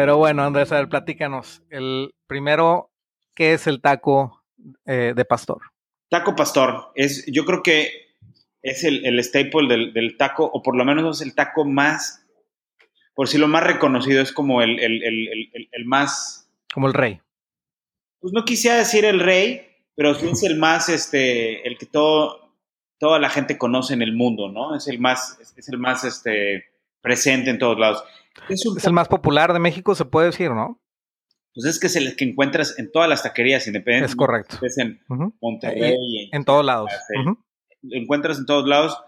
Pero bueno, Andrés, a ver, platícanos. El primero, ¿qué es el taco eh, de pastor? Taco pastor. Es, yo creo que es el, el staple del, del, taco, o por lo menos es el taco más, por si lo más reconocido, es como el, el, el, más... Como el rey. Pues no quisiera decir el rey, pero sí es el más, este, el que todo, toda la gente conoce en el mundo, ¿no? Es el más, es el más, este, presente en todos lados. Es, el más popular de México, se puede decir, ¿no? Pues es que es el que encuentras en todas las taquerías independientes. Es correcto. Es en Monterrey. En, todos lados. Encuentras en todos lados,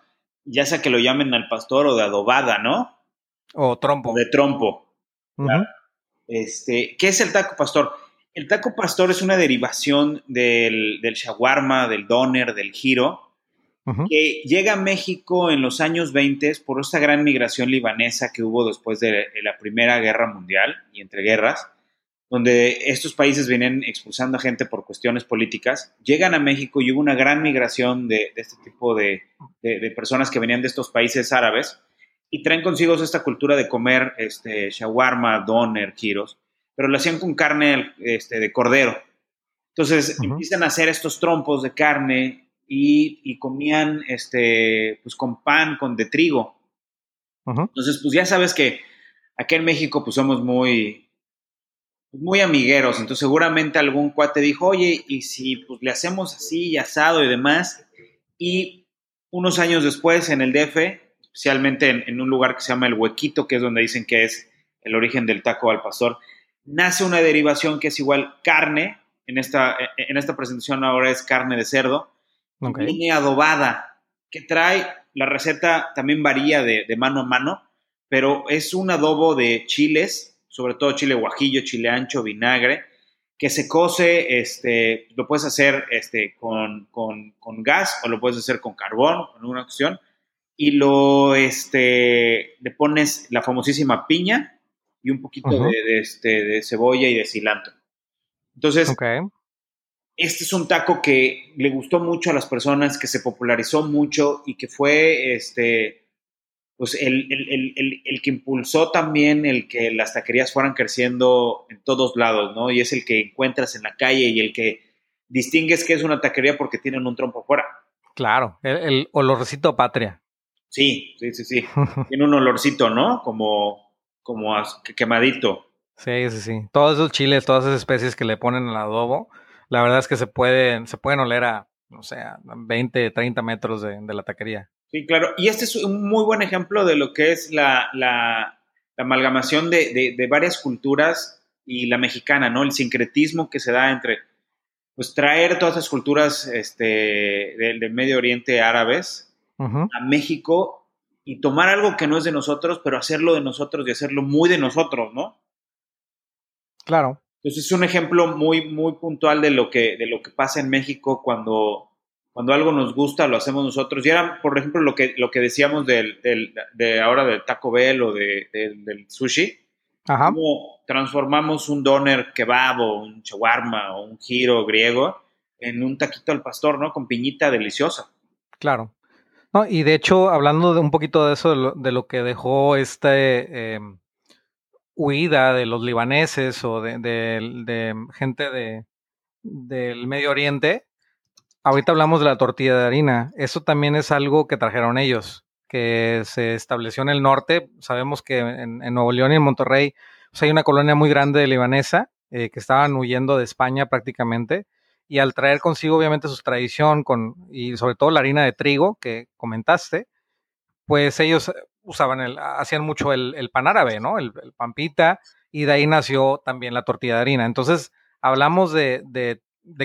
ya sea que lo llamen al pastor o de adobada, ¿no? O trompo. O de trompo. este, ¿Qué es el taco pastor? El taco pastor es una derivación del, del shawarma, del doner, del giro, que llega a México en los años 20 por esta gran migración libanesa que hubo después de la Primera Guerra Mundial y entre guerras, donde estos países vienen expulsando a gente por cuestiones políticas, llegan a México y hubo una gran migración de, este tipo de, personas que venían de estos países árabes y traen consigo esta cultura de comer este, shawarma, doner, giros, pero lo hacían con carne este, de cordero. Entonces empiezan a hacer estos trompos de carne y, comían este, pues con pan, con de trigo. Entonces, pues ya sabes que aquí en México pues somos muy, muy amigueros, entonces seguramente algún cuate dijo, oye, y si pues le hacemos así y asado y demás, y unos años después en el DF, especialmente en, en, un lugar que se llama El Huequito, que es donde dicen que es el origen del taco al pastor, nace una derivación que es igual carne, en esta, en esta presentación ahora es carne de cerdo, Viene adobada, que trae, la receta también varía de, mano a mano, pero es un adobo de chiles, sobre todo chile guajillo, chile ancho, vinagre, que se cose, este, lo puedes hacer este, con, gas o lo puedes hacer con carbón, en una opción, y lo, este, le pones la famosísima piña y un poquito de, este, de cebolla y de cilantro. Entonces, este es un taco que le gustó mucho a las personas, que se popularizó mucho y que fue este, pues el, que impulsó también el que las taquerías fueran creciendo en todos lados, ¿no? Y es el que encuentras en la calle y el que distingues que es una taquería porque tienen un trompo afuera. Claro, el, olorcito patria. Sí, sí, sí, sí. Tiene un olorcito, ¿no? Como, como quemadito. Sí, sí, sí. Todos esos chiles, todas esas especies que le ponen al adobo, la verdad es que se pueden, se pueden oler a, no sé, a 20, 30 metros de, la taquería. Sí, claro. Y este es un muy buen ejemplo de lo que es la, la, amalgamación de, de, varias culturas y la mexicana, ¿no? El sincretismo que se da entre, pues, traer todas esas culturas este, del, Medio Oriente árabes a México y tomar algo que no es de nosotros, pero hacerlo de nosotros y hacerlo muy de nosotros, ¿no? Claro. Entonces es un ejemplo muy, muy puntual de lo que, de lo que pasa en México cuando, cuando algo nos gusta, lo hacemos nosotros. Y era, por ejemplo, lo que, lo que decíamos del, de ahora del Taco Bell o del sushi. Ajá. Cómo transformamos un doner kebab o un shawarma o un giro griego en un taquito al pastor, ¿no? Con piñita deliciosa. Claro. No, y de hecho, hablando de un poquito de eso, de lo, de lo que dejó este... Em, huida de los libaneses o de, gente de, del Medio Oriente, ahorita hablamos de la tortilla de harina. Eso también es algo que trajeron ellos, que se estableció en el norte. Sabemos que en, Nuevo León y en Monterrey pues, hay una colonia muy grande de libanesa eh, que estaban huyendo de España prácticamente. Y al traer consigo, obviamente, su tradición con, y sobre todo la harina de trigo que comentaste, pues ellos usaban el, hacían mucho el, pan árabe, ¿no? El, pampita, y de ahí nació también la tortilla de harina. Entonces, hablamos de,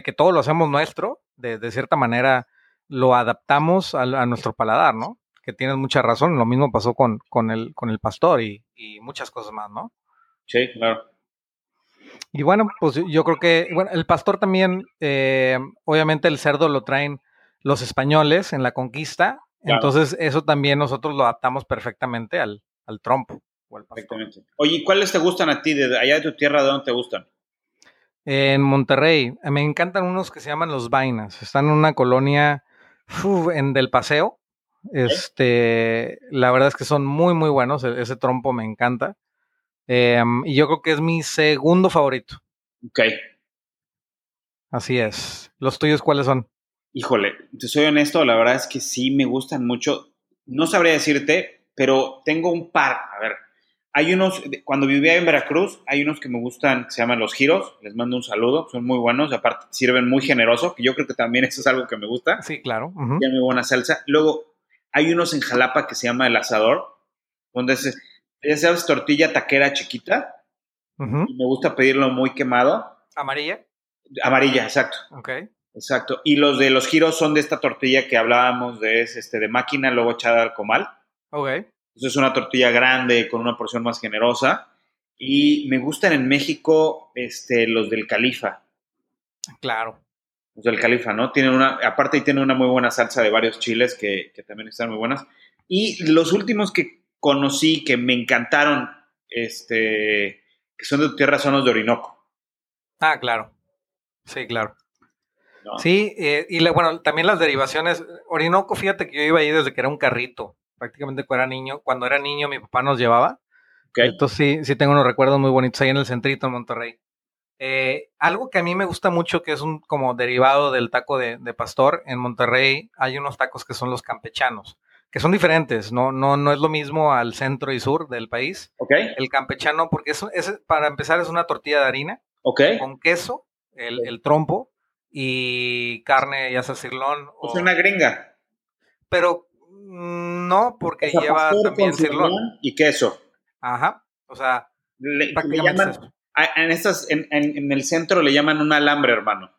que todo lo hacemos nuestro, de, cierta manera lo adaptamos a, nuestro paladar, ¿no? Que tienes mucha razón, lo mismo pasó con, con, el, con el pastor y, muchas cosas más, ¿no? Sí, claro. Y bueno, pues yo creo que, bueno, el pastor también, eh, obviamente el cerdo lo traen los españoles en la conquista, entonces, eso también nosotros lo adaptamos perfectamente al, al trompo. O Oye, ¿cuáles te gustan a ti? De allá de tu tierra, ¿de dónde te gustan? En Monterrey. Me encantan unos que se llaman los Vainas. Están en una colonia en Del Paseo. Este, la verdad es que son muy, muy buenos. E-, ese trompo me encanta. Em, y yo creo que es mi segundo favorito. Ok. Así es. ¿Los tuyos cuáles son? Híjole, te soy honesto, la verdad es que sí me gustan mucho. No sabría decirte, pero tengo un par. A ver, hay unos, cuando vivía en Veracruz, hay unos que me gustan, que se llaman los giros. Les mando un saludo, son muy buenos. Aparte, sirven muy generoso, que yo creo que también eso es algo que me gusta. Sí, claro. Tiene muy buena salsa. Luego, hay unos en Jalapa que se llama el asador, donde es, ya sabes, tortilla taquera chiquita. Y me gusta pedirlo muy quemado. ¿Amarilla? Amarilla, exacto. Ok. Exacto. Y los de los giros son de esta tortilla que hablábamos de, es este, de máquina, luego echada al comal. Ok. Entonces es una tortilla grande con una porción más generosa. Y me gustan en México este, los del Califa. Claro. Los del Califa, ¿no? Tienen una, aparte tienen una muy buena salsa de varios chiles que, que también están muy buenas. Y los últimos que conocí que me encantaron, este, que son de tierra, son los de Orinoco. Ah, claro. Sí, claro. Sí, eh, y bueno, también las derivaciones. Orinoco, fíjate que yo iba ahí desde que era un carrito, prácticamente cuando era niño. Cuando era niño, mi papá nos llevaba. Entonces sí, sí tengo unos recuerdos muy bonitos ahí en el centrito en Monterrey. Eh, algo que a mí me gusta mucho, que es un como derivado del taco de, pastor, en Monterrey hay unos tacos que son los campechanos, que son diferentes, no, no, no es lo mismo al centro y sur del país. Okay. El campechano, porque es, es, para empezar es una tortilla de harina okay. con queso, el, el trompo, y carne, ya sea cirlón. O sea, una gringa. Pero mm, no, porque lleva también cirlón. Y queso. Ajá. O sea, le, llaman, en, estas, en, en, el centro le llaman un alambre, hermano.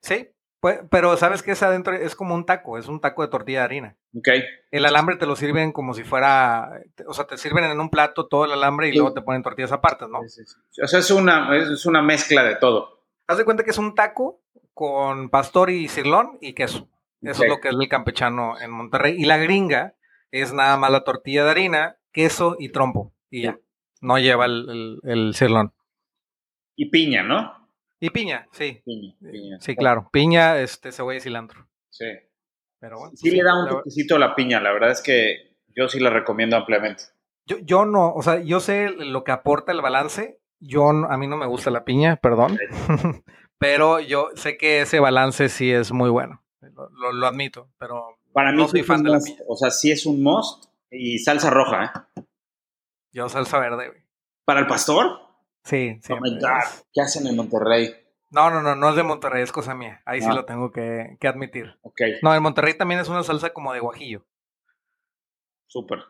Sí, pues, pero sabes que es adentro es como un taco, es un taco de tortilla de harina. Ok. El alambre te lo sirven como si fuera, o sea, te sirven en un plato todo el alambre y luego te ponen tortillas aparte, ¿no? Sí, sí, o sea, es una, es una mezcla de todo. Haz de cuenta que es un taco con pastor y cirlón y queso. Eso es lo que es el campechano en Monterrey. Y la gringa es nada más la tortilla de harina, queso y trompo. Y ya. No lleva el, el, cirlón. Y piña, ¿no? Y piña, sí. Piña, Sí, claro. Piña, este, cebolla y cilantro. Sí. Pero bueno. Sí, le da un toquecito a la piña. La verdad es que yo sí la recomiendo ampliamente. Yo, yo no, o sea, yo sé lo que aporta el balance. Yo, a mí no me gusta la piña, perdón. pero yo sé que ese balance sí es muy bueno. Lo, admito, pero para mí no soy fan de la. O sea, sí es un must y salsa roja, ¿eh? Yo salsa verde, güey. ¿Para el pastor? Sí, sí. Oh ¿Qué hacen en Monterrey? No, no, no, no es de Monterrey, es cosa mía. Ahí sí ah. lo tengo que, que, admitir. Ok. No, en Monterrey también es una salsa como de guajillo. Súper.